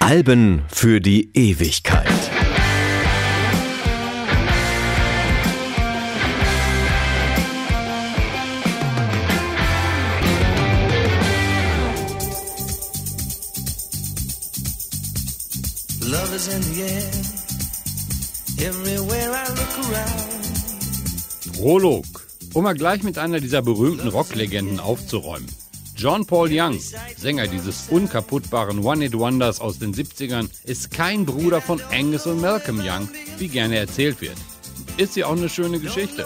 Alben für die Ewigkeit. Love is in the air. Everywhere I look around. Prolog. Um mal gleich mit einer dieser berühmten Rocklegenden aufzuräumen. John Paul Young, Sänger dieses unkaputtbaren One-Hit-Wonders aus den 70ern, ist kein Bruder von Angus und Malcolm Young, wie gerne erzählt wird. Ist ja auch eine schöne Geschichte.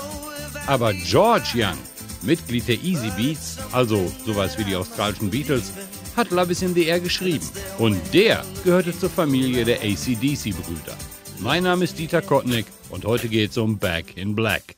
Aber George Young, Mitglied der Easy Beats, also sowas wie die australischen Beatles, hat Love is in the Air geschrieben. Und der gehörte zur Familie der ACDC-Brüder. Mein Name ist Dieter Kottnick und heute geht's um Back in Black.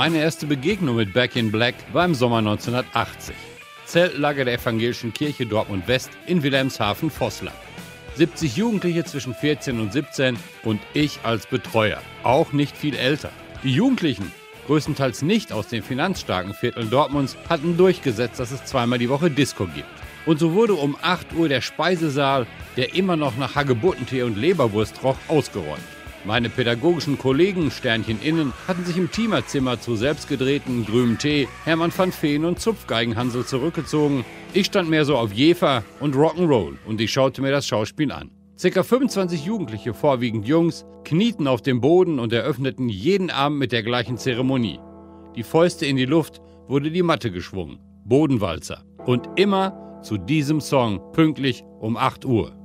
Meine erste Begegnung mit Back in Black war im Sommer 1980. Zeltlager der Evangelischen Kirche Dortmund West in Wilhelmshaven-Vossland. 70 Jugendliche zwischen 14 und 17 und ich als Betreuer, auch nicht viel älter. Die Jugendlichen, größtenteils nicht aus den finanzstarken Vierteln Dortmunds, hatten durchgesetzt, dass es zweimal die Woche Disco gibt. Und so wurde um 8 Uhr der Speisesaal, der immer noch nach Hagebuttentee und Leberwurst roch, ausgeräumt. Meine pädagogischen Kollegen, Sternchen innen, hatten sich im Teamerzimmer zu selbstgedrehten grünem Tee, Hermann van Feen und Zupfgeigenhansel zurückgezogen. Ich stand mehr so auf Jefer und Rock'n'Roll und ich schaute mir das Schauspiel an. Circa 25 Jugendliche, vorwiegend Jungs, knieten auf dem Boden und eröffneten jeden Abend mit der gleichen Zeremonie. Die Fäuste in die Luft wurde die Matte geschwungen. Bodenwalzer. Und immer zu diesem Song, pünktlich um 8 Uhr.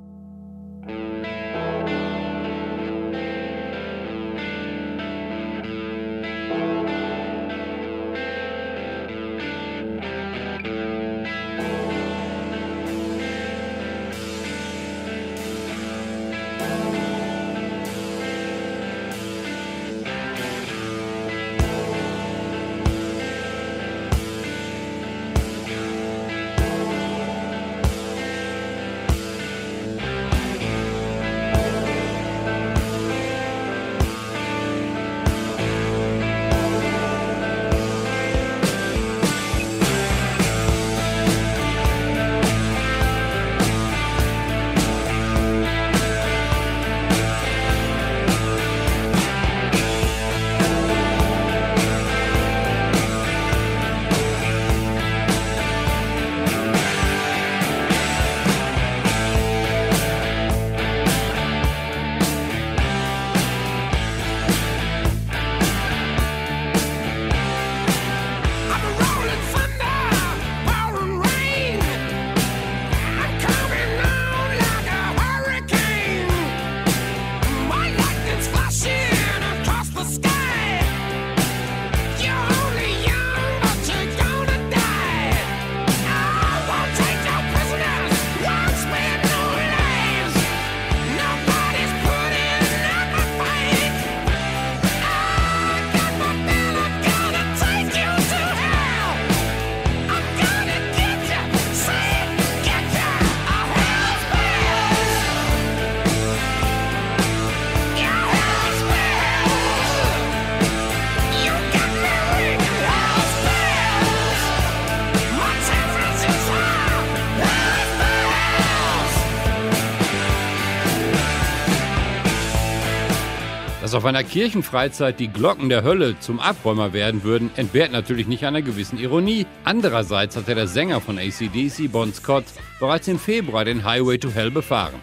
Dass auf einer Kirchenfreizeit die Glocken der Hölle zum Abräumer werden würden, entbehrt natürlich nicht einer gewissen Ironie. Andererseits hatte der Sänger von ACDC, Bon Scott, bereits im Februar den Highway to Hell befahren.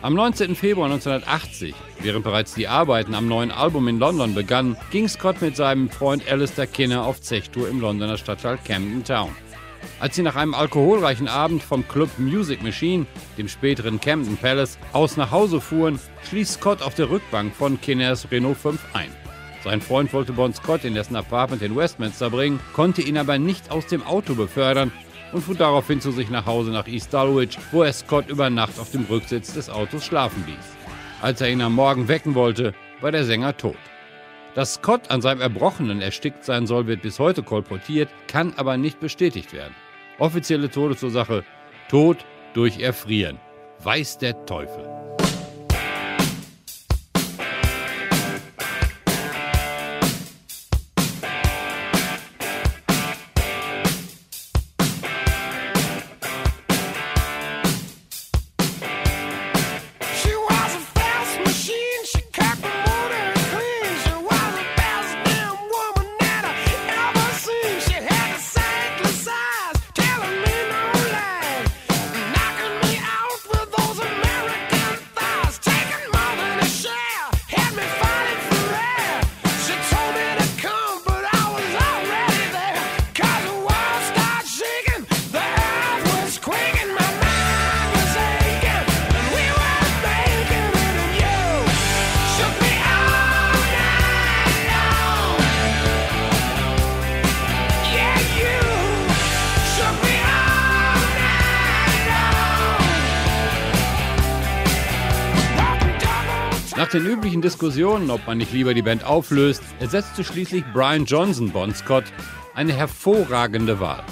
Am 19. Februar 1980, während bereits die Arbeiten am neuen Album in London begannen, ging Scott mit seinem Freund Alistair Kinner auf Zechtour im Londoner Stadtteil Camden Town. Als sie nach einem alkoholreichen Abend vom Club Music Machine, dem späteren Camden Palace, aus nach Hause fuhren, schließt Scott auf der Rückbank von Kinners Renault 5 ein. Sein Freund wollte Bon Scott in dessen Apartment in Westminster bringen, konnte ihn aber nicht aus dem Auto befördern und fuhr daraufhin zu sich nach Hause nach East Dulwich, wo er Scott über Nacht auf dem Rücksitz des Autos schlafen ließ. Als er ihn am Morgen wecken wollte, war der Sänger tot. Dass Scott an seinem Erbrochenen erstickt sein soll, wird bis heute kolportiert, kann aber nicht bestätigt werden. Offizielle Todesursache: Tod durch Erfrieren. Weiß der Teufel. Den üblichen Diskussionen, ob man nicht lieber die Band auflöst, ersetzte schließlich Brian Johnson Bon Scott eine hervorragende Wahl.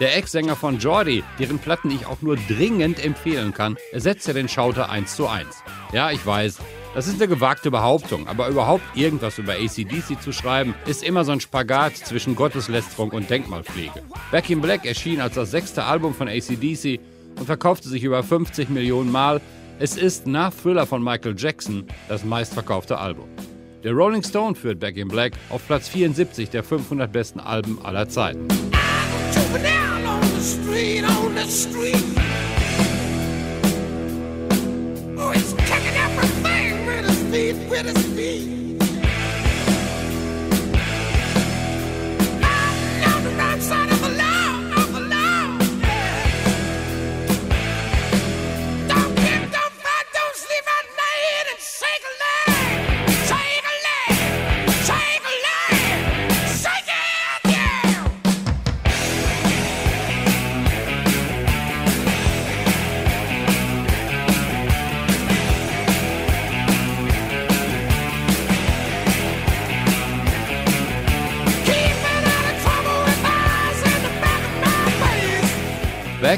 Der Ex-Sänger von Geordie, deren Platten ich auch nur dringend empfehlen kann, ersetzte den Schauter 1 zu 1. Ja, ich weiß, das ist eine gewagte Behauptung, aber überhaupt irgendwas über ACDC zu schreiben, ist immer so ein Spagat zwischen Gotteslästerung und Denkmalpflege. Back in Black erschien als das sechste Album von ACDC und verkaufte sich über 50 Millionen Mal. Es ist nach Thriller von Michael Jackson das meistverkaufte Album. Der Rolling Stone führt Back in Black auf Platz 74 der 500 besten Alben aller Zeiten. Oh, with his feet.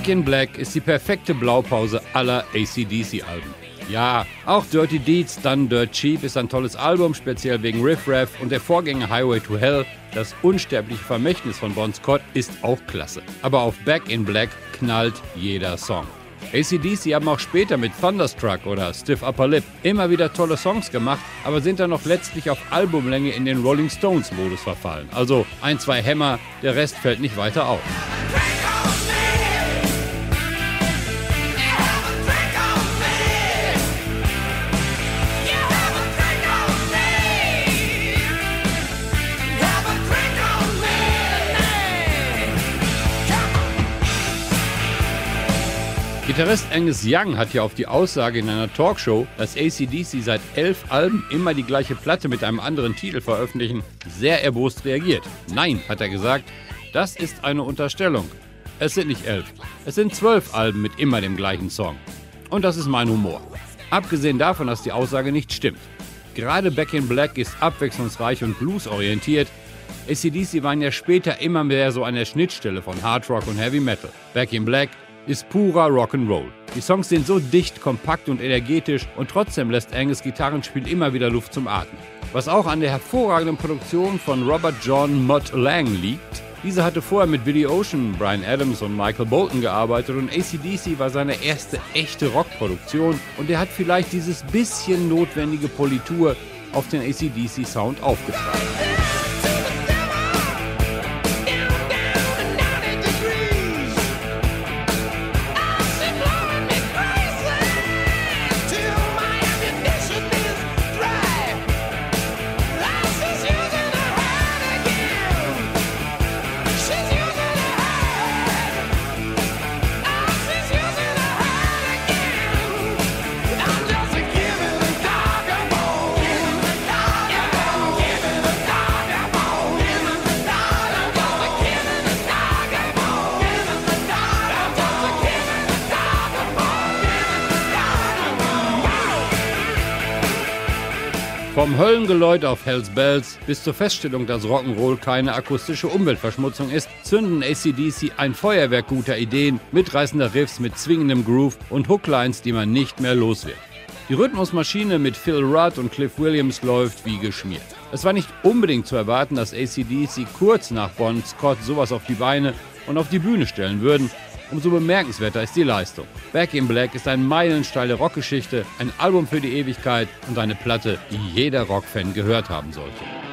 Back in Black ist die perfekte Blaupause aller ACDC-Alben. Ja, auch Dirty Deeds, dann Dirt Cheap ist ein tolles Album, speziell wegen Riff Raff und der Vorgänger Highway to Hell, das unsterbliche Vermächtnis von Bon Scott, ist auch klasse. Aber auf Back in Black knallt jeder Song. ACDC haben auch später mit Thunderstruck oder Stiff Upper Lip immer wieder tolle Songs gemacht, aber sind dann noch letztlich auf Albumlänge in den Rolling Stones-Modus verfallen. Also ein, zwei Hämmer, der Rest fällt nicht weiter auf. Gitarrist Angus Young hat ja auf die Aussage in einer Talkshow, dass ACDC seit elf Alben immer die gleiche Platte mit einem anderen Titel veröffentlichen, sehr erbost reagiert. Nein, hat er gesagt, das ist eine Unterstellung. Es sind nicht elf, es sind zwölf Alben mit immer dem gleichen Song. Und das ist mein Humor. Abgesehen davon, dass die Aussage nicht stimmt. Gerade Back in Black ist abwechslungsreich und bluesorientiert. ACDC waren ja später immer mehr so an der Schnittstelle von Hard Rock und Heavy Metal. Back in Black ist purer Rock'n'Roll. Die Songs sind so dicht, kompakt und energetisch und trotzdem lässt Angus Gitarrenspiel immer wieder Luft zum Atmen. Was auch an der hervorragenden Produktion von Robert John Mott Lang liegt. Dieser hatte vorher mit Billy Ocean, Brian Adams und Michael Bolton gearbeitet und ACDC war seine erste echte Rockproduktion und er hat vielleicht dieses bisschen notwendige Politur auf den ACDC-Sound aufgetragen. Vom Höllengeläut auf Hells Bells bis zur Feststellung, dass Rock'n'Roll keine akustische Umweltverschmutzung ist, zünden ACDC ein Feuerwerk guter Ideen, mitreißender Riffs mit zwingendem Groove und Hooklines, die man nicht mehr los wird. Die Rhythmusmaschine mit Phil Rudd und Cliff Williams läuft wie geschmiert. Es war nicht unbedingt zu erwarten, dass ACDC kurz nach Bon Scott sowas auf die Beine und auf die Bühne stellen würden, umso bemerkenswerter ist die Leistung. Back in Black ist eine meilensteile Rockgeschichte, ein Album für die Ewigkeit und eine Platte, die jeder Rockfan gehört haben sollte.